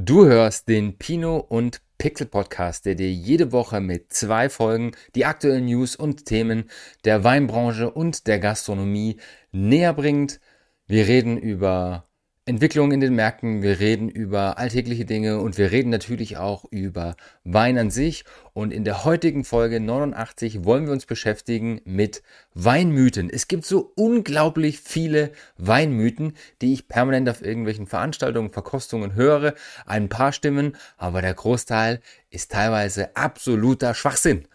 Du hörst den Pino und Pixel Podcast, der dir jede Woche mit zwei Folgen die aktuellen News und Themen der Weinbranche und der Gastronomie näher bringt. Wir reden über Entwicklung in den Märkten, wir reden über alltägliche Dinge und wir reden natürlich auch über Wein an sich. Und in der heutigen Folge 89 wollen wir uns beschäftigen mit Weinmythen. Es gibt so unglaublich viele Weinmythen, die ich permanent auf irgendwelchen Veranstaltungen, Verkostungen höre. Ein paar Stimmen, aber der Großteil ist teilweise absoluter Schwachsinn.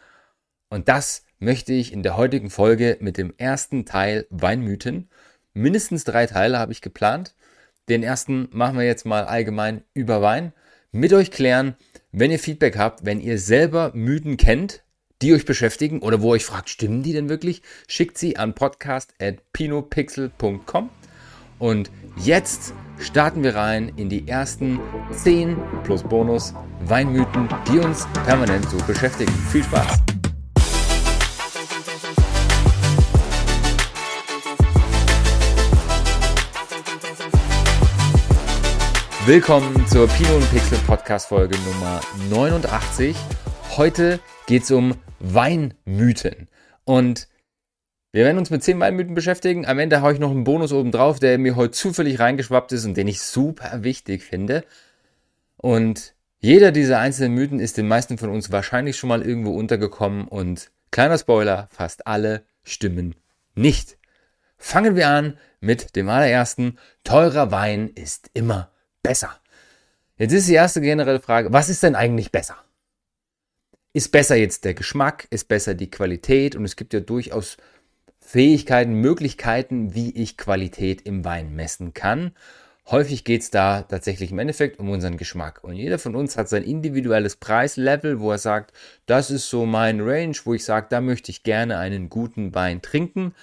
Und das möchte ich in der heutigen Folge mit dem ersten Teil Weinmythen. Mindestens drei Teile habe ich geplant. Den ersten machen wir jetzt mal allgemein über Wein. Mit euch klären, wenn ihr Feedback habt, wenn ihr selber Mythen kennt, die euch beschäftigen oder wo euch fragt, stimmen die denn wirklich? Schickt sie an podcast.pinopixel.com. Und jetzt starten wir rein in die ersten 10 plus Bonus Weinmythen, die uns permanent so beschäftigen. Viel Spaß! Willkommen zur Pino und Pixel Podcast Folge Nummer 89. Heute geht es um Weinmythen. Und wir werden uns mit 10 Weinmythen beschäftigen. Am Ende haue ich noch einen Bonus oben drauf, der mir heute zufällig reingeschwappt ist und den ich super wichtig finde. Und jeder dieser einzelnen Mythen ist den meisten von uns wahrscheinlich schon mal irgendwo untergekommen und kleiner Spoiler, fast alle stimmen nicht. Fangen wir an mit dem allerersten. Teurer Wein ist immer besser? Jetzt ist die erste generelle Frage, was ist denn eigentlich besser? Ist besser jetzt der Geschmack, ist besser die Qualität und es gibt ja durchaus Fähigkeiten, Möglichkeiten, wie ich Qualität im Wein messen kann. Häufig geht es da tatsächlich im Endeffekt um unseren Geschmack. Und jeder von uns hat sein individuelles Preislevel, wo er sagt, das ist so mein Range, wo ich sage, da möchte ich gerne einen guten Wein trinken.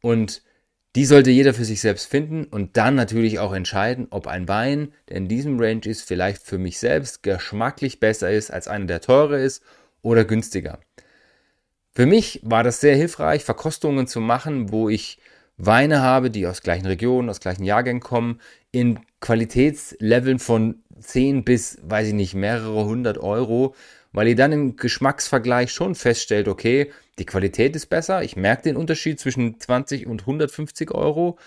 Und die sollte jeder für sich selbst finden und dann natürlich auch entscheiden, ob ein Wein, der in diesem Range ist, vielleicht für mich selbst geschmacklich besser ist als einer, der teurer ist oder günstiger. Für mich war das sehr hilfreich, Verkostungen zu machen, wo ich Weine habe, die aus gleichen Regionen, aus gleichen Jahrgängen kommen, in Qualitätsleveln von 10 bis, weiß ich nicht, mehrere hundert Euro, weil ihr dann im Geschmacksvergleich schon feststellt, okay, die Qualität ist besser, ich merke den Unterschied zwischen 20 und 150 Euro.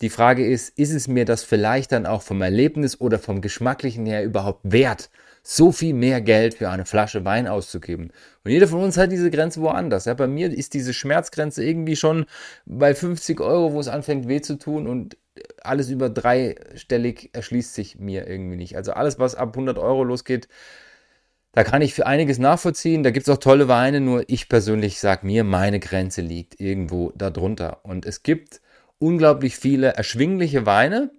Die Frage ist, ist es mir das vielleicht dann auch vom Erlebnis oder vom Geschmacklichen her überhaupt wert, so viel mehr Geld für eine Flasche Wein auszugeben? Und jeder von uns hat diese Grenze woanders. Ja, bei mir ist diese Schmerzgrenze irgendwie schon bei 50 Euro, wo es anfängt weh zu tun und alles über dreistellig erschließt sich mir irgendwie nicht. Also alles, was ab 100 Euro losgeht, da kann ich für einiges nachvollziehen. Da gibt es auch tolle Weine, nur ich persönlich sage mir, meine Grenze liegt irgendwo darunter. Und es gibt unglaublich viele erschwingliche Weine,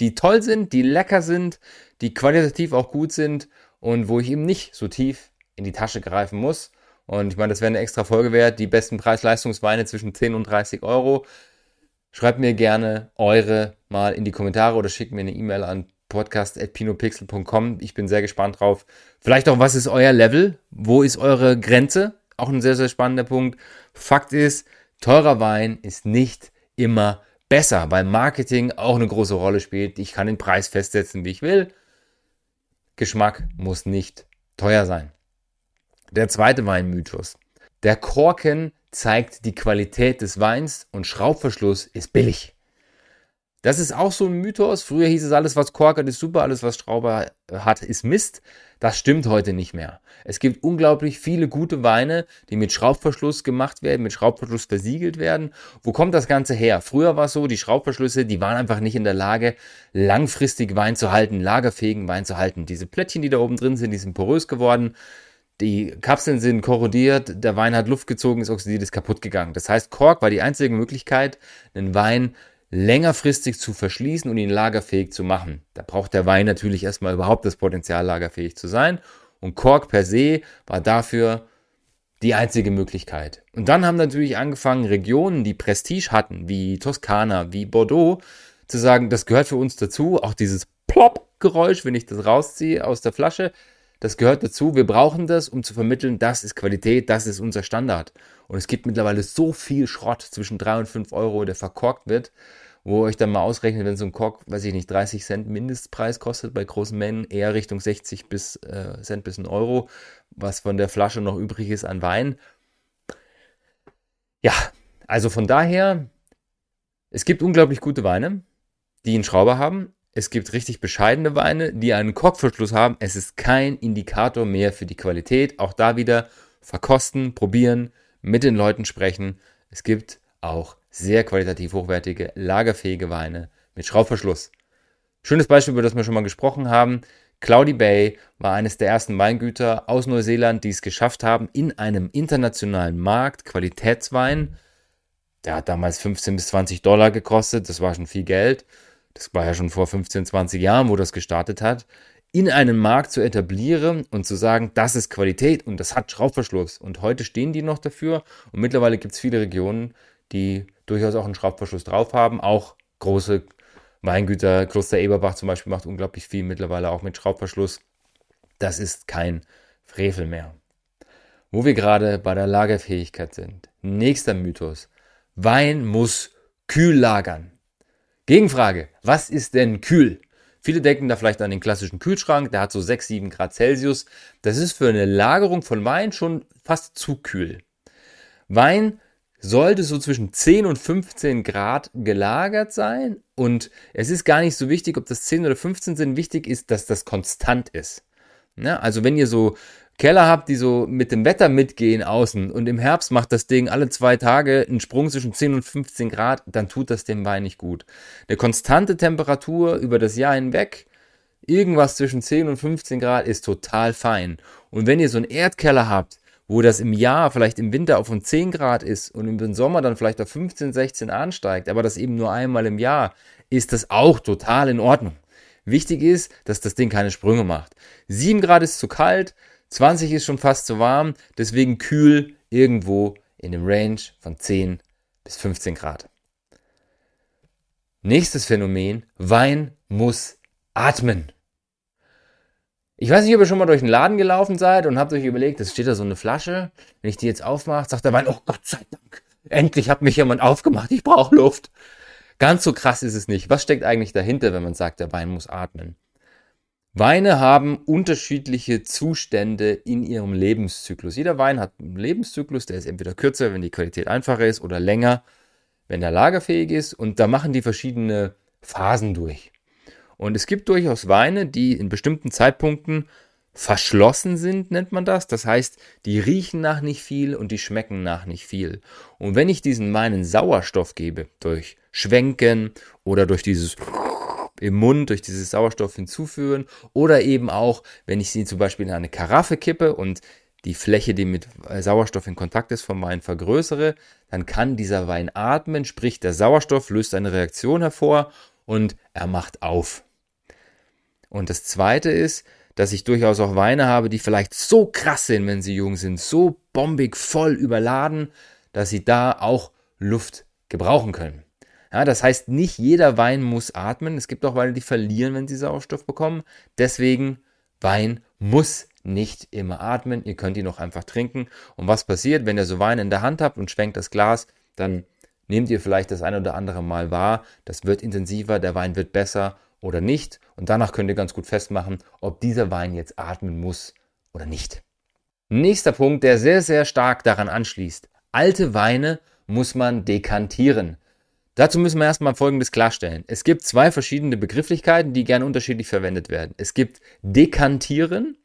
die toll sind, die lecker sind, die qualitativ auch gut sind und wo ich eben nicht so tief in die Tasche greifen muss. Und ich meine, das wäre eine extra Folge wert. Die besten Preis-Leistungsweine zwischen 10 und 30 Euro. Schreibt mir gerne eure mal in die Kommentare oder schickt mir eine E-Mail an podcast.pinopixel.com. Ich bin sehr gespannt drauf. Vielleicht auch, was ist euer Level? Wo ist eure Grenze? Auch ein sehr, sehr spannender Punkt. Fakt ist, teurer Wein ist nicht immer besser, weil Marketing auch eine große Rolle spielt. Ich kann den Preis festsetzen, wie ich will. Geschmack muss nicht teuer sein. Der zweite Weinmythos. Der Korken zeigt die Qualität des Weins und Schraubverschluss ist billig. Das ist auch so ein Mythos. Früher hieß es, alles, was Kork hat, ist super, alles, was Strauber hat, ist Mist. Das stimmt heute nicht mehr. Es gibt unglaublich viele gute Weine, die mit Schraubverschluss gemacht werden, mit Schraubverschluss versiegelt werden. Wo kommt das Ganze her? Früher war es so, die Schraubverschlüsse, die waren einfach nicht in der Lage, langfristig Wein zu halten, lagerfähigen Wein zu halten. Diese Plättchen, die da oben drin sind, die sind porös geworden. Die Kapseln sind korrodiert, der Wein hat Luft gezogen, ist oxidiert, ist kaputt gegangen. Das heißt, Kork war die einzige Möglichkeit, einen Wein längerfristig zu verschließen und ihn lagerfähig zu machen. Da braucht der Wein natürlich erstmal überhaupt das Potenzial, lagerfähig zu sein. Und Kork per se war dafür die einzige Möglichkeit. Und dann haben natürlich angefangen, Regionen, die Prestige hatten, wie Toskana, wie Bordeaux, zu sagen, das gehört für uns dazu. Auch dieses Plop-Geräusch, wenn ich das rausziehe aus der Flasche, das gehört dazu. Wir brauchen das, um zu vermitteln, das ist Qualität, das ist unser Standard. Und es gibt mittlerweile so viel Schrott zwischen 3 und 5 Euro, der verkorkt wird, wo euch dann mal ausrechnet, wenn so ein Kork, weiß ich nicht, 30 Cent Mindestpreis kostet bei großen Mengen, eher Richtung 60 bis, äh, Cent bis ein Euro, was von der Flasche noch übrig ist an Wein. Ja, also von daher, es gibt unglaublich gute Weine, die einen Schrauber haben. Es gibt richtig bescheidene Weine, die einen Korkverschluss haben. Es ist kein Indikator mehr für die Qualität. Auch da wieder verkosten, probieren, mit den Leuten sprechen. Es gibt auch sehr qualitativ hochwertige, lagerfähige Weine mit Schraubverschluss. Schönes Beispiel, über das wir schon mal gesprochen haben. Cloudy Bay war eines der ersten Weingüter aus Neuseeland, die es geschafft haben, in einem internationalen Markt Qualitätswein, der hat damals 15 bis 20 Dollar gekostet, das war schon viel Geld, das war ja schon vor 15, 20 Jahren, wo das gestartet hat, in einem Markt zu etablieren und zu sagen, das ist Qualität und das hat Schraubverschluss. Und heute stehen die noch dafür und mittlerweile gibt es viele Regionen, die durchaus auch einen Schraubverschluss drauf haben, auch große Weingüter, Kloster Eberbach zum Beispiel macht unglaublich viel mittlerweile auch mit Schraubverschluss. Das ist kein Frevel mehr. Wo wir gerade bei der Lagerfähigkeit sind. Nächster Mythos. Wein muss kühl lagern. Gegenfrage. Was ist denn kühl? Viele denken da vielleicht an den klassischen Kühlschrank, der hat so 6, 7 Grad Celsius. Das ist für eine Lagerung von Wein schon fast zu kühl. Wein sollte so zwischen 10 und 15 Grad gelagert sein. Und es ist gar nicht so wichtig, ob das 10 oder 15 sind. Wichtig ist, dass das konstant ist. Ja, also wenn ihr so Keller habt, die so mit dem Wetter mitgehen außen und im Herbst macht das Ding alle zwei Tage einen Sprung zwischen 10 und 15 Grad, dann tut das dem Wein nicht gut. Eine konstante Temperatur über das Jahr hinweg, irgendwas zwischen 10 und 15 Grad ist total fein. Und wenn ihr so einen Erdkeller habt, wo das im Jahr vielleicht im Winter auf 10 Grad ist und im Sommer dann vielleicht auf 15, 16 ansteigt, aber das eben nur einmal im Jahr, ist das auch total in Ordnung. Wichtig ist, dass das Ding keine Sprünge macht. 7 Grad ist zu kalt, 20 ist schon fast zu warm, deswegen kühl irgendwo in dem Range von 10 bis 15 Grad. Nächstes Phänomen, Wein muss atmen. Ich weiß nicht, ob ihr schon mal durch den Laden gelaufen seid und habt euch überlegt, es steht da so eine Flasche. Wenn ich die jetzt aufmache, sagt der Wein, oh Gott sei Dank, endlich hat mich jemand aufgemacht, ich brauche Luft. Ganz so krass ist es nicht. Was steckt eigentlich dahinter, wenn man sagt, der Wein muss atmen? Weine haben unterschiedliche Zustände in ihrem Lebenszyklus. Jeder Wein hat einen Lebenszyklus, der ist entweder kürzer, wenn die Qualität einfacher ist, oder länger, wenn er lagerfähig ist. Und da machen die verschiedene Phasen durch. Und es gibt durchaus Weine, die in bestimmten Zeitpunkten verschlossen sind, nennt man das. Das heißt, die riechen nach nicht viel und die schmecken nach nicht viel. Und wenn ich diesen Weinen Sauerstoff gebe, durch Schwenken oder durch dieses im Mund, durch dieses Sauerstoff hinzuführen, oder eben auch, wenn ich sie zum Beispiel in eine Karaffe kippe und die Fläche, die mit Sauerstoff in Kontakt ist vom Wein vergrößere, dann kann dieser Wein atmen, sprich der Sauerstoff löst eine Reaktion hervor und er macht auf. Und das Zweite ist, dass ich durchaus auch Weine habe, die vielleicht so krass sind, wenn sie jung sind, so bombig voll überladen, dass sie da auch Luft gebrauchen können. Ja, das heißt, nicht jeder Wein muss atmen. Es gibt auch Weine, die verlieren, wenn sie Sauerstoff bekommen. Deswegen, Wein muss nicht immer atmen. Ihr könnt ihn noch einfach trinken. Und was passiert, wenn ihr so Wein in der Hand habt und schwenkt das Glas, dann nehmt ihr vielleicht das ein oder andere Mal wahr. Das wird intensiver, der Wein wird besser oder nicht. Und danach könnt ihr ganz gut festmachen, ob dieser Wein jetzt atmen muss oder nicht. Nächster Punkt, der sehr, sehr stark daran anschließt. Alte Weine muss man dekantieren. Dazu müssen wir erstmal Folgendes klarstellen. Es gibt zwei verschiedene Begrifflichkeiten, die gerne unterschiedlich verwendet werden. Es gibt dekantieren.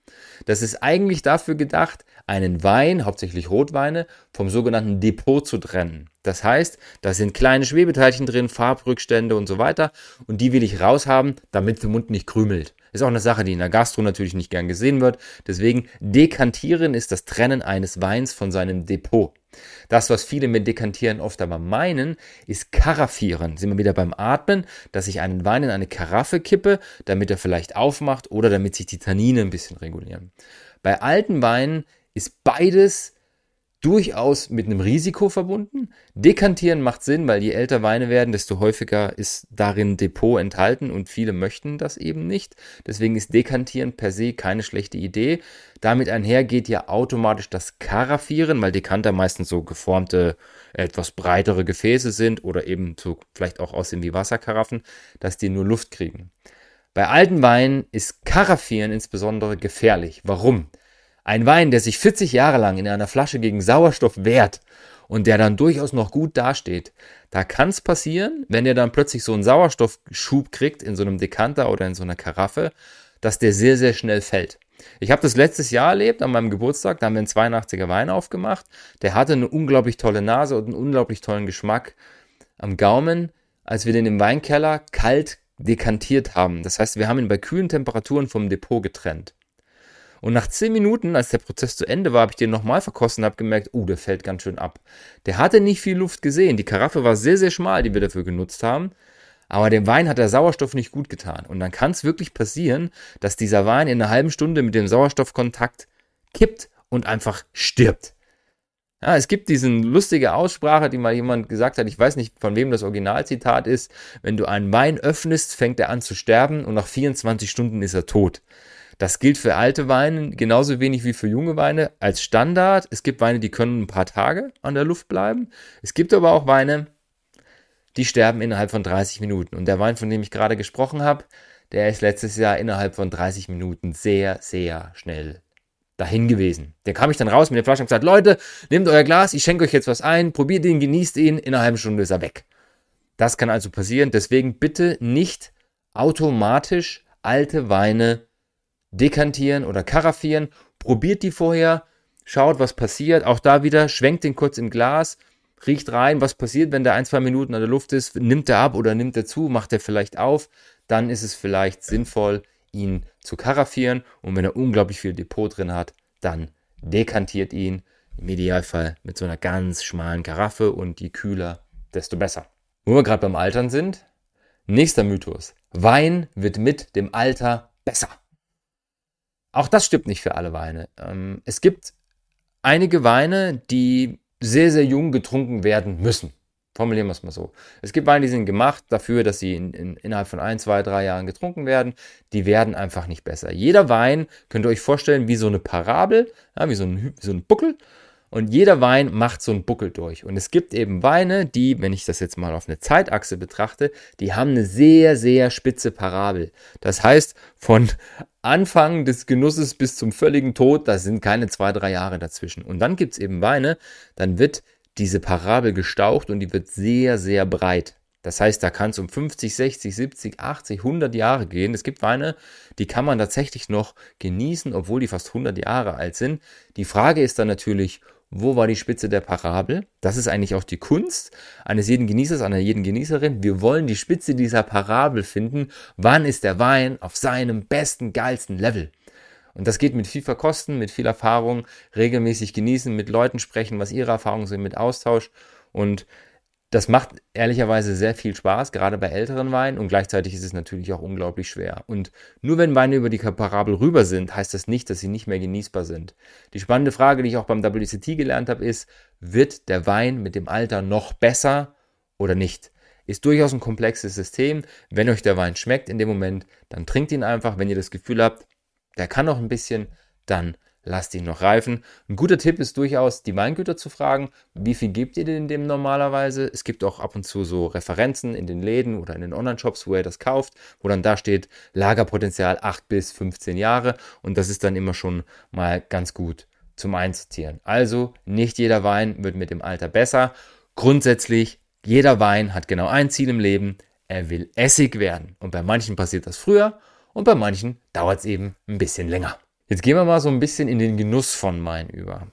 Das ist eigentlich dafür gedacht, einen Wein, hauptsächlich Rotweine, vom sogenannten Depot zu trennen. Das heißt, da sind kleine Schwebeteilchen drin, Farbrückstände und so weiter. Und die will ich raushaben, damit der Mund nicht krümelt. Ist auch eine Sache, die in der Gastro natürlich nicht gern gesehen wird. Deswegen dekantieren ist das Trennen eines Weins von seinem Depot. Das, was viele mit Dekantieren oft aber meinen, ist Karaffieren. Sind wir wieder beim Atmen, dass ich einen Wein in eine Karaffe kippe, damit er vielleicht aufmacht oder damit sich die Tannine ein bisschen regulieren. Bei alten Weinen ist beides durchaus mit einem Risiko verbunden. Dekantieren macht Sinn, weil je älter Weine werden, desto häufiger ist darin Depot enthalten und viele möchten das eben nicht. Deswegen ist Dekantieren per se keine schlechte Idee. Damit einher geht ja automatisch das Karaffieren, weil Dekanter meistens so geformte, etwas breitere Gefäße sind oder eben so vielleicht auch aussehen wie Wasserkaraffen, dass die nur Luft kriegen. Bei alten Weinen ist Karaffieren insbesondere gefährlich. Warum? Ein Wein, der sich 40 Jahre lang in einer Flasche gegen Sauerstoff wehrt und der dann durchaus noch gut dasteht, da kann es passieren, wenn der dann plötzlich so einen Sauerstoffschub kriegt in so einem Dekanter oder in so einer Karaffe, dass der sehr, sehr schnell fällt. Ich habe das letztes Jahr erlebt, an meinem Geburtstag, da haben wir einen 82er Wein aufgemacht. Der hatte eine unglaublich tolle Nase und einen unglaublich tollen Geschmack am Gaumen, als wir den im Weinkeller kalt dekantiert haben. Das heißt, wir haben ihn bei kühlen Temperaturen vom Depot getrennt. Und nach 10 Minuten, als der Prozess zu Ende war, habe ich den nochmal verkostet und habe gemerkt, oh, der fällt ganz schön ab. Der hatte nicht viel Luft gesehen. Die Karaffe war sehr, sehr schmal, die wir dafür genutzt haben. Aber dem Wein hat der Sauerstoff nicht gut getan. Und dann kann es wirklich passieren, dass dieser Wein in einer halben Stunde mit dem Sauerstoffkontakt kippt und einfach stirbt. Ja, es gibt diesen lustige Aussprache, die mal jemand gesagt hat, ich weiß nicht, von wem das Originalzitat ist, wenn du einen Wein öffnest, fängt er an zu sterben und nach 24 Stunden ist er tot. Das gilt für alte Weine genauso wenig wie für junge Weine als Standard. Es gibt Weine, die können ein paar Tage an der Luft bleiben. Es gibt aber auch Weine, die sterben innerhalb von 30 Minuten. Und der Wein, von dem ich gerade gesprochen habe, der ist letztes Jahr innerhalb von 30 Minuten sehr, sehr schnell dahin gewesen. Der kam ich dann raus mit der Flasche und gesagt, Leute, nehmt euer Glas, ich schenke euch jetzt was ein, probiert ihn, genießt ihn, in einer halben Stunde ist er weg. Das kann also passieren. Deswegen bitte nicht automatisch alte Weine dekantieren oder karaffieren. Probiert die vorher, schaut, was passiert. Auch da wieder, schwenkt den kurz im Glas, riecht rein, was passiert, wenn der ein, zwei Minuten an der Luft ist. Nimmt er ab oder nimmt er zu, macht er vielleicht auf. Dann ist es vielleicht sinnvoll, ihn zu karaffieren. Und wenn er unglaublich viel Depot drin hat, dann dekantiert ihn. Im Idealfall mit so einer ganz schmalen Karaffe und je kühler, desto besser. Wo wir gerade beim Altern sind, nächster Mythos. Wein wird mit dem Alter besser. Auch das stimmt nicht für alle Weine. Ähm, es gibt einige Weine, die sehr, sehr jung getrunken werden müssen. Formulieren wir es mal so. Es gibt Weine, die sind gemacht dafür, dass sie in, in, innerhalb von ein, zwei, drei Jahren getrunken werden. Die werden einfach nicht besser. Jeder Wein könnt ihr euch vorstellen wie so eine Parabel, ja, wie, so ein, wie so ein Buckel. Und jeder Wein macht so einen Buckel durch. Und es gibt eben Weine, die, wenn ich das jetzt mal auf eine Zeitachse betrachte, die haben eine sehr, sehr spitze Parabel. Das heißt, von Anfang des Genusses bis zum völligen Tod, da sind keine zwei, drei Jahre dazwischen. Und dann gibt es eben Weine, dann wird diese Parabel gestaucht und die wird sehr, sehr breit. Das heißt, da kann es um 50, 60, 70, 80, 100 Jahre gehen. Es gibt Weine, die kann man tatsächlich noch genießen, obwohl die fast 100 Jahre alt sind. Die Frage ist dann natürlich, wo war die Spitze der Parabel? Das ist eigentlich auch die Kunst eines jeden Genießers, einer jeden Genießerin. Wir wollen die Spitze dieser Parabel finden. Wann ist der Wein auf seinem besten, geilsten Level? Und das geht mit viel Verkosten, mit viel Erfahrung, regelmäßig genießen, mit Leuten sprechen, was ihre Erfahrungen sind, mit Austausch. Und das macht ehrlicherweise sehr viel Spaß, gerade bei älteren Weinen und gleichzeitig ist es natürlich auch unglaublich schwer. Und nur wenn Weine über die Parabel rüber sind, heißt das nicht, dass sie nicht mehr genießbar sind. Die spannende Frage, die ich auch beim WCT gelernt habe, ist, wird der Wein mit dem Alter noch besser oder nicht? Ist durchaus ein komplexes System. Wenn euch der Wein schmeckt in dem Moment, dann trinkt ihn einfach. Wenn ihr das Gefühl habt, der kann noch ein bisschen, dann lasst ihn noch reifen. Ein guter Tipp ist durchaus, die Weingüter zu fragen, wie viel gebt ihr denn dem normalerweise? Es gibt auch ab und zu so Referenzen in den Läden oder in den Online-Shops, wo ihr das kauft, wo dann da steht, Lagerpotenzial 8 bis 15 Jahre und das ist dann immer schon mal ganz gut zum Einsortieren. Also nicht jeder Wein wird mit dem Alter besser. Grundsätzlich, jeder Wein hat genau ein Ziel im Leben, er will Essig werden. Und bei manchen passiert das früher und bei manchen dauert es eben ein bisschen länger. Jetzt gehen wir mal so ein bisschen in den Genuss von Wein über.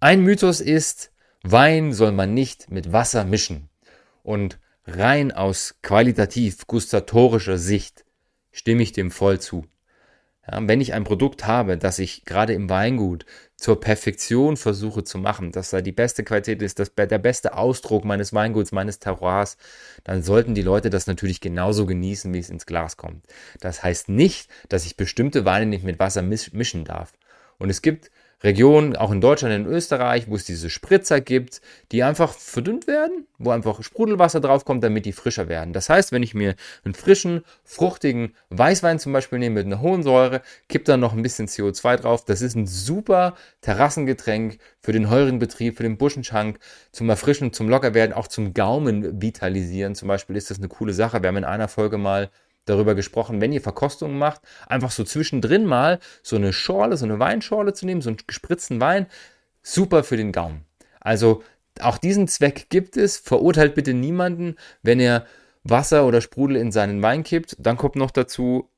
Ein Mythos ist, Wein soll man nicht mit Wasser mischen. Und rein aus qualitativ gustatorischer Sicht stimme ich dem voll zu. Ja, wenn ich ein Produkt habe, das ich gerade im Weingut zur Perfektion versuche zu machen, dass da die beste Qualität ist, dass der beste Ausdruck meines Weinguts, meines Terroirs, dann sollten die Leute das natürlich genauso genießen, wie es ins Glas kommt. Das heißt nicht, dass ich bestimmte Weine nicht mit Wasser mischen darf. Und es gibt Regionen, auch in Deutschland, in Österreich, wo es diese Spritzer gibt, die einfach verdünnt werden, wo einfach Sprudelwasser draufkommt, damit die frischer werden. Das heißt, wenn ich mir einen frischen, fruchtigen Weißwein zum Beispiel nehme mit einer hohen Säure, kipp da noch ein bisschen CO2 drauf. Das ist ein super Terrassengetränk für den heurigen Betrieb, für den Buschenschank, zum Erfrischen, zum Lockerwerden, auch zum Gaumen vitalisieren. Zum Beispiel ist das eine coole Sache. Wir haben in einer Folge mal darüber gesprochen, wenn ihr Verkostungen macht, einfach so zwischendrin mal so eine Schorle, so eine Weinschorle zu nehmen, so einen gespritzten Wein, super für den Gaumen. Also auch diesen Zweck gibt es. Verurteilt bitte niemanden, wenn er Wasser oder Sprudel in seinen Wein kippt. Dann kommt noch dazu,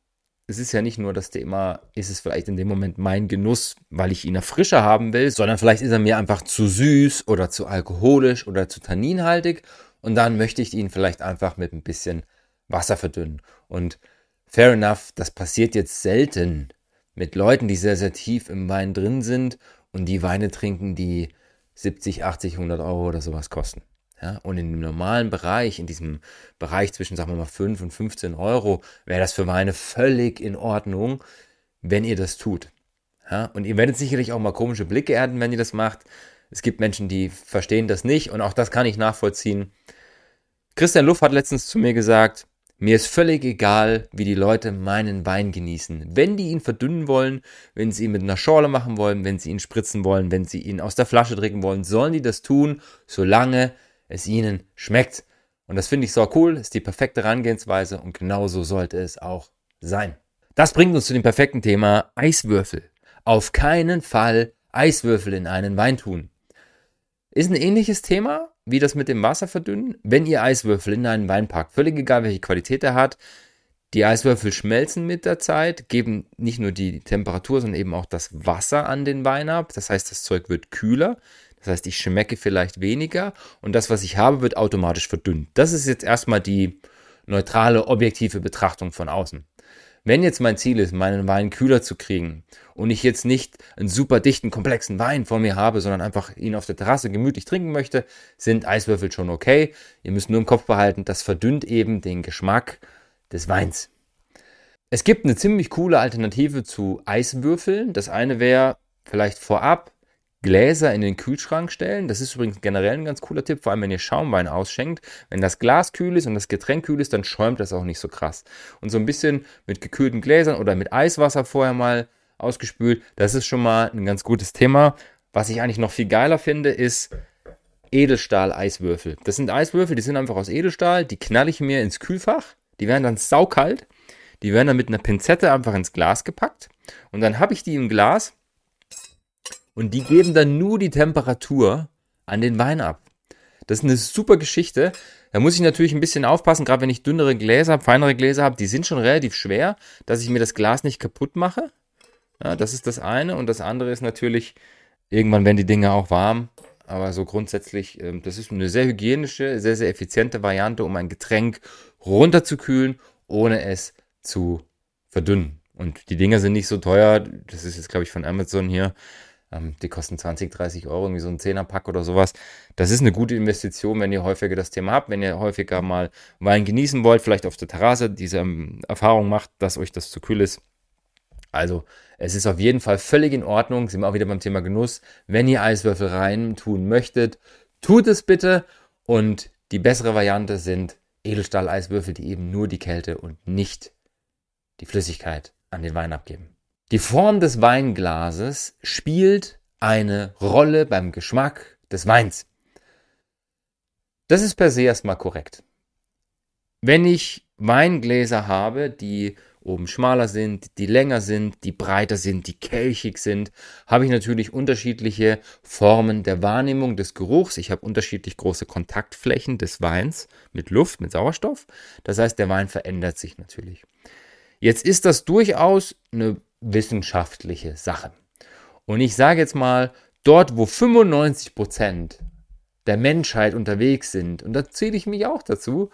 es ist ja nicht nur das Thema, ist es vielleicht in dem Moment mein Genuss, weil ich ihn erfrischer haben will, sondern vielleicht ist er mir einfach zu süß oder zu alkoholisch oder zu tanninhaltig und dann möchte ich ihn vielleicht einfach mit ein bisschen Wasser verdünnen. Und fair enough, das passiert jetzt selten mit Leuten, die sehr, sehr tief im Wein drin sind und die Weine trinken, die 70, 80, 100 Euro oder sowas kosten. Ja, und in dem normalen Bereich, in diesem Bereich zwischen, sagen wir mal, 5 und 15 Euro, wäre das für Weine völlig in Ordnung, wenn ihr das tut. Ja, und ihr werdet sicherlich auch mal komische Blicke ernten, wenn ihr das macht. Es gibt Menschen, die verstehen das nicht und auch das kann ich nachvollziehen. Christian Luff hat letztens zu mir gesagt, mir ist völlig egal, wie die Leute meinen Wein genießen. Wenn die ihn verdünnen wollen, wenn sie ihn mit einer Schorle machen wollen, wenn sie ihn spritzen wollen, wenn sie ihn aus der Flasche trinken wollen, sollen die das tun, solange es ihnen schmeckt. Und das finde ich so cool, ist die perfekte Herangehensweise und genauso sollte es auch sein. Das bringt uns zu dem perfekten Thema Eiswürfel. Auf keinen Fall Eiswürfel in einen Wein tun. Ist ein ähnliches Thema, wie das mit dem Wasser verdünnen. Wenn ihr Eiswürfel in einen Wein packt, völlig egal welche Qualität er hat, die Eiswürfel schmelzen mit der Zeit, geben nicht nur die Temperatur, sondern eben auch das Wasser an den Wein ab. Das heißt, das Zeug wird kühler. Das heißt, ich schmecke vielleicht weniger und das, was ich habe, wird automatisch verdünnt. Das ist jetzt erstmal die neutrale, objektive Betrachtung von außen. Wenn jetzt mein Ziel ist, meinen Wein kühler zu kriegen und ich jetzt nicht einen super dichten, komplexen Wein vor mir habe, sondern einfach ihn auf der Terrasse gemütlich trinken möchte, sind Eiswürfel schon okay. Ihr müsst nur im Kopf behalten, das verdünnt eben den Geschmack des Weins. Es gibt eine ziemlich coole Alternative zu Eiswürfeln. Das eine wäre vielleicht vorab Gläser in den Kühlschrank stellen. Das ist übrigens generell ein ganz cooler Tipp, vor allem wenn ihr Schaumwein ausschenkt. Wenn das Glas kühl ist und das Getränk kühl ist, dann schäumt das auch nicht so krass. Und so ein bisschen mit gekühlten Gläsern oder mit Eiswasser vorher mal ausgespült, das ist schon mal ein ganz gutes Thema. Was ich eigentlich noch viel geiler finde, ist Edelstahl-Eiswürfel. Das sind Eiswürfel, die sind einfach aus Edelstahl, die knall ich mir ins Kühlfach, die werden dann saukalt, die werden dann mit einer Pinzette einfach ins Glas gepackt und dann habe ich die im Glas und die geben dann nur die Temperatur an den Wein ab. Das ist eine super Geschichte. Da muss ich natürlich ein bisschen aufpassen, gerade wenn ich dünnere Gläser habe, feinere Gläser habe, die sind schon relativ schwer, dass ich mir das Glas nicht kaputt mache. Ja, das ist das eine. Und das andere ist natürlich, irgendwann werden die Dinge auch warm. Aber so grundsätzlich, ähm, das ist eine sehr hygienische, sehr, sehr effiziente Variante, um ein Getränk runterzukühlen, ohne es zu verdünnen. Und die Dinger sind nicht so teuer. Das ist jetzt, glaube ich, von Amazon hier. Ähm, die kosten 20, 30 Euro, irgendwie so ein Zehnerpack oder sowas. Das ist eine gute Investition, wenn ihr häufiger das Thema habt, wenn ihr häufiger mal Wein genießen wollt, vielleicht auf der Terrasse diese ähm, Erfahrung macht, dass euch das zu kühl ist. Also, es ist auf jeden Fall völlig in Ordnung, sind wir auch wieder beim Thema Genuss. Wenn ihr Eiswürfel rein tun möchtet, tut es bitte. Und die bessere Variante sind Edelstahl-Eiswürfel, die eben nur die Kälte und nicht die Flüssigkeit an den Wein abgeben. Die Form des Weinglases spielt eine Rolle beim Geschmack des Weins. Das ist per se erstmal korrekt. Wenn ich Weingläser habe, die oben schmaler sind, die länger sind, die breiter sind, die kelchig sind, habe ich natürlich unterschiedliche Formen der Wahrnehmung des Geruchs. Ich habe unterschiedlich große Kontaktflächen des Weins mit Luft, mit Sauerstoff. Das heißt, der Wein verändert sich natürlich. Jetzt ist das durchaus eine wissenschaftliche Sache. Und ich sage jetzt mal, dort, wo 95 Prozent der Menschheit unterwegs sind, und da zähle ich mich auch dazu,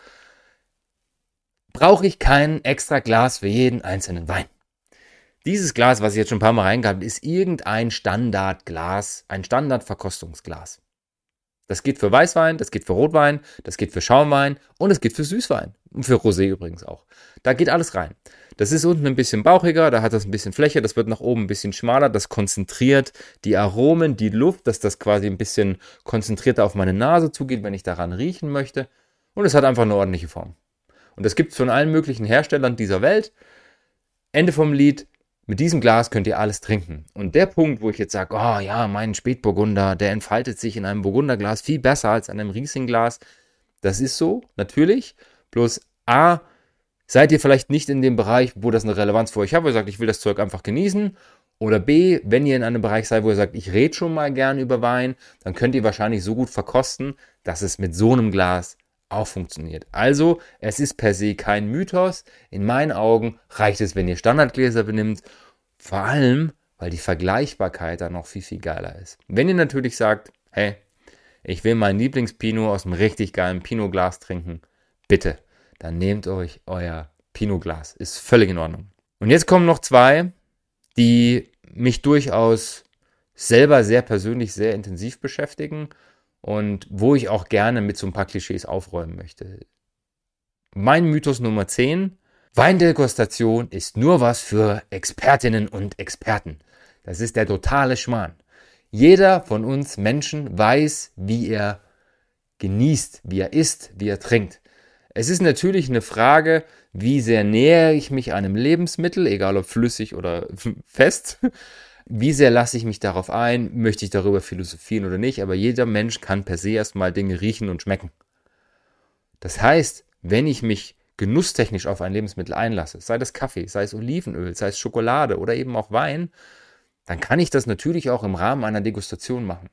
brauche ich kein extra Glas für jeden einzelnen Wein. Dieses Glas, was ich jetzt schon ein paar Mal reingehabt ist irgendein Standardglas, ein Standardverkostungsglas. Das geht für Weißwein, das geht für Rotwein, das geht für Schaumwein und es geht für Süßwein. Und für Rosé übrigens auch. Da geht alles rein. Das ist unten ein bisschen bauchiger, da hat das ein bisschen Fläche, das wird nach oben ein bisschen schmaler, das konzentriert die Aromen, die Luft, dass das quasi ein bisschen konzentrierter auf meine Nase zugeht, wenn ich daran riechen möchte. Und es hat einfach eine ordentliche Form. Und das gibt es von allen möglichen Herstellern dieser Welt. Ende vom Lied, mit diesem Glas könnt ihr alles trinken. Und der Punkt, wo ich jetzt sage, oh ja, mein Spätburgunder, der entfaltet sich in einem Burgunderglas viel besser als in einem Riesingglas. Das ist so, natürlich. Bloß A, seid ihr vielleicht nicht in dem Bereich, wo das eine Relevanz für euch hat, wo ihr sagt, ich will das Zeug einfach genießen. Oder B, wenn ihr in einem Bereich seid, wo ihr sagt, ich rede schon mal gern über Wein, dann könnt ihr wahrscheinlich so gut verkosten, dass es mit so einem Glas auch funktioniert. Also, es ist per se kein Mythos. In meinen Augen reicht es, wenn ihr Standardgläser benimmt. Vor allem, weil die Vergleichbarkeit dann noch viel, viel geiler ist. Wenn ihr natürlich sagt, hey, ich will mein Lieblingspinot aus einem richtig geilen Pinot-Glas trinken, bitte, dann nehmt euch euer Pinot-Glas. Ist völlig in Ordnung. Und jetzt kommen noch zwei, die mich durchaus selber sehr persönlich, sehr intensiv beschäftigen und wo ich auch gerne mit so ein paar Klischees aufräumen möchte. Mein Mythos Nummer 10. Weindegustation ist nur was für Expertinnen und Experten. Das ist der totale Schmarrn. Jeder von uns Menschen weiß, wie er genießt, wie er isst, wie er trinkt. Es ist natürlich eine Frage, wie sehr nähere ich mich einem Lebensmittel, egal ob flüssig oder fest. Wie sehr lasse ich mich darauf ein? Möchte ich darüber philosophieren oder nicht? Aber jeder Mensch kann per se erstmal Dinge riechen und schmecken. Das heißt, wenn ich mich genusstechnisch auf ein Lebensmittel einlasse, sei das Kaffee, sei es Olivenöl, sei es Schokolade oder eben auch Wein, dann kann ich das natürlich auch im Rahmen einer Degustation machen.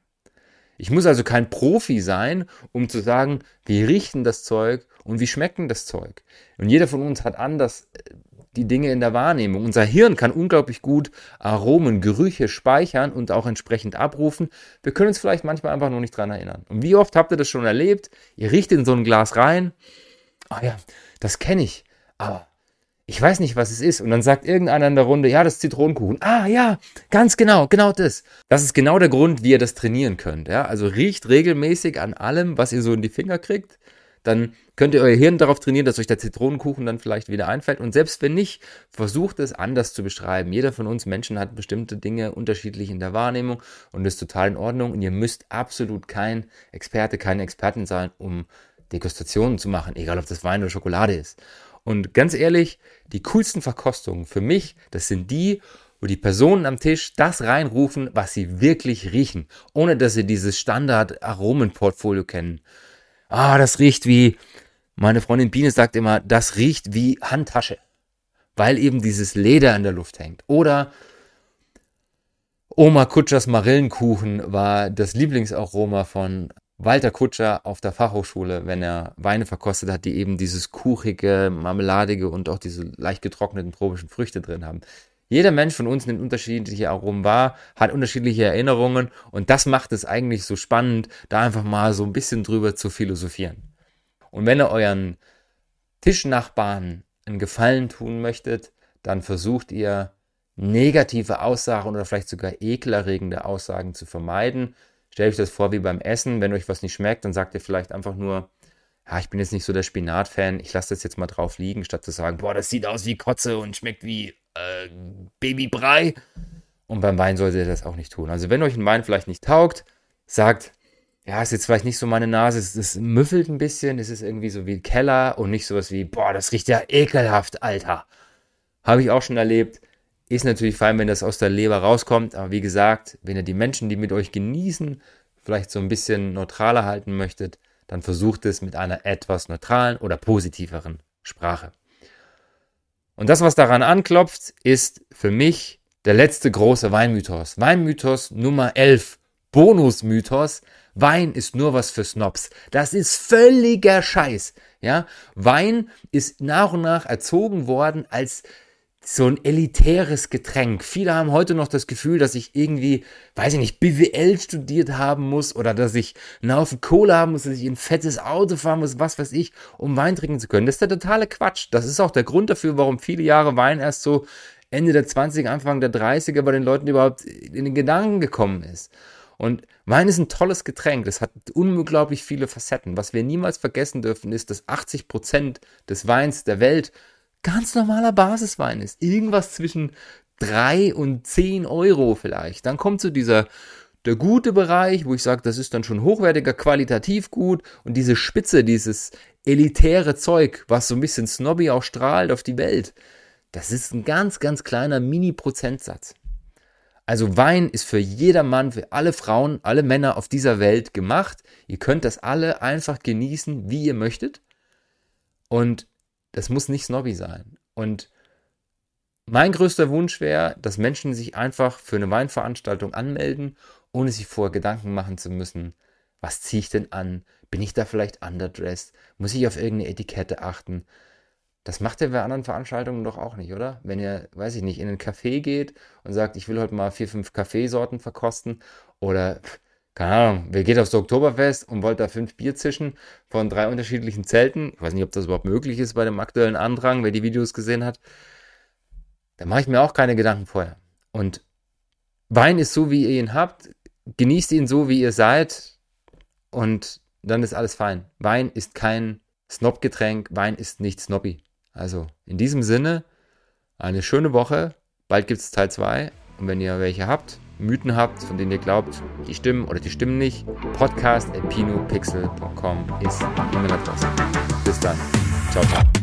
Ich muss also kein Profi sein, um zu sagen, wie riecht denn das Zeug und wie schmeckt das Zeug. Und jeder von uns hat anders äh, die Dinge in der Wahrnehmung. Unser Hirn kann unglaublich gut Aromen, Gerüche speichern und auch entsprechend abrufen. Wir können uns vielleicht manchmal einfach nur nicht dran erinnern. Und wie oft habt ihr das schon erlebt? Ihr riecht in so ein Glas rein. Ah ja, das kenne ich. Aber ich weiß nicht, was es ist. Und dann sagt irgendeiner in der Runde, ja, das ist Zitronenkuchen. Ah, ja, ganz genau, genau das. Das ist genau der Grund, wie ihr das trainieren könnt. Ja? Also riecht regelmäßig an allem, was ihr so in die Finger kriegt. Dann könnt ihr euer Hirn darauf trainieren, dass euch der Zitronenkuchen dann vielleicht wieder einfällt. Und selbst wenn nicht, versucht es anders zu beschreiben. Jeder von uns Menschen hat bestimmte Dinge unterschiedlich in der Wahrnehmung und ist total in Ordnung. Und ihr müsst absolut kein Experte, keine Expertin sein, um Degustationen zu machen, egal ob das Wein oder Schokolade ist. Und ganz ehrlich, die coolsten Verkostungen für mich, das sind die, wo die Personen am Tisch das reinrufen, was sie wirklich riechen, ohne dass sie dieses Standard-Aromenportfolio kennen. Ah, das riecht wie, meine Freundin Biene sagt immer, das riecht wie Handtasche, weil eben dieses Leder in der Luft hängt. Oder Oma Kutschers Marillenkuchen war das Lieblingsaroma von Walter Kutscher auf der Fachhochschule, wenn er Weine verkostet hat, die eben dieses kuchige, marmeladige und auch diese leicht getrockneten tropischen Früchte drin haben. Jeder Mensch von uns nimmt unterschiedliche Aromen wahr, hat unterschiedliche Erinnerungen und das macht es eigentlich so spannend, da einfach mal so ein bisschen drüber zu philosophieren. Und wenn ihr euren Tischnachbarn einen Gefallen tun möchtet, dann versucht ihr negative Aussagen oder vielleicht sogar ekelerregende Aussagen zu vermeiden, Stellt euch das vor wie beim Essen. Wenn euch was nicht schmeckt, dann sagt ihr vielleicht einfach nur, ja, ich bin jetzt nicht so der Spinat-Fan, ich lasse das jetzt mal drauf liegen, statt zu sagen, boah, das sieht aus wie Kotze und schmeckt wie äh, Babybrei. Und beim Wein solltet ihr das auch nicht tun. Also wenn euch ein Wein vielleicht nicht taugt, sagt, ja, ist jetzt vielleicht nicht so meine Nase, es, es müffelt ein bisschen, es ist irgendwie so wie Keller und nicht sowas wie, boah, das riecht ja ekelhaft, Alter. Habe ich auch schon erlebt. Ist natürlich fein, wenn das aus der Leber rauskommt, aber wie gesagt, wenn ihr die Menschen, die mit euch genießen, vielleicht so ein bisschen neutraler halten möchtet, dann versucht es mit einer etwas neutralen oder positiveren Sprache. Und das, was daran anklopft, ist für mich der letzte große Weinmythos. Weinmythos Nummer 11. Bonusmythos. Wein ist nur was für Snobs. Das ist völliger Scheiß. Ja, Wein ist nach und nach erzogen worden als so ein elitäres Getränk. Viele haben heute noch das Gefühl, dass ich irgendwie, weiß ich nicht, BWL studiert haben muss oder dass ich einen Haufen Kohle haben muss, dass ich ein fettes Auto fahren muss, was weiß ich, um Wein trinken zu können. Das ist der totale Quatsch. Das ist auch der Grund dafür, warum viele Jahre Wein erst so Ende der 20er, Anfang der 30er bei den Leuten überhaupt in den Gedanken gekommen ist. Und Wein ist ein tolles Getränk. Das hat unglaublich viele Facetten. Was wir niemals vergessen dürfen, ist, dass 80 Prozent des Weins der Welt ganz normaler Basiswein ist. Irgendwas zwischen 3 und 10 Euro vielleicht. Dann kommt so dieser der gute Bereich, wo ich sage, das ist dann schon hochwertiger, qualitativ gut und diese Spitze, dieses elitäre Zeug, was so ein bisschen snobby auch strahlt auf die Welt, das ist ein ganz, ganz kleiner Mini-Prozentsatz. Also Wein ist für jeder Mann, für alle Frauen, alle Männer auf dieser Welt gemacht. Ihr könnt das alle einfach genießen, wie ihr möchtet. Und das muss nicht snobby sein. Und mein größter Wunsch wäre, dass Menschen sich einfach für eine Weinveranstaltung anmelden ohne sich vorher Gedanken machen zu müssen, was ziehe ich denn an? Bin ich da vielleicht underdressed? Muss ich auf irgendeine Etikette achten? Das macht ihr bei anderen Veranstaltungen doch auch nicht, oder? Wenn ihr, weiß ich nicht, in einen Café geht und sagt, ich will heute mal vier, fünf Kaffeesorten verkosten oder, keine Ahnung, wer geht aufs Oktoberfest und wollt da fünf Bier zischen von drei unterschiedlichen Zelten. Ich weiß nicht, ob das überhaupt möglich ist bei dem aktuellen Andrang, wer die Videos gesehen hat. Da mache ich mir auch keine Gedanken vorher. Und Wein ist so, wie ihr ihn habt genießt ihn so, wie ihr seid und dann ist alles fein. Wein ist kein Snobgetränk, Wein ist nicht snobby. Also in diesem Sinne, eine schöne Woche. Bald gibt es Teil 2 und wenn ihr welche habt, Mythen habt, von denen ihr glaubt, die stimmen oder die stimmen nicht, podcast.pinopixel.com ist die E-Mail-Adresse. Bis dann. Ciao, ciao.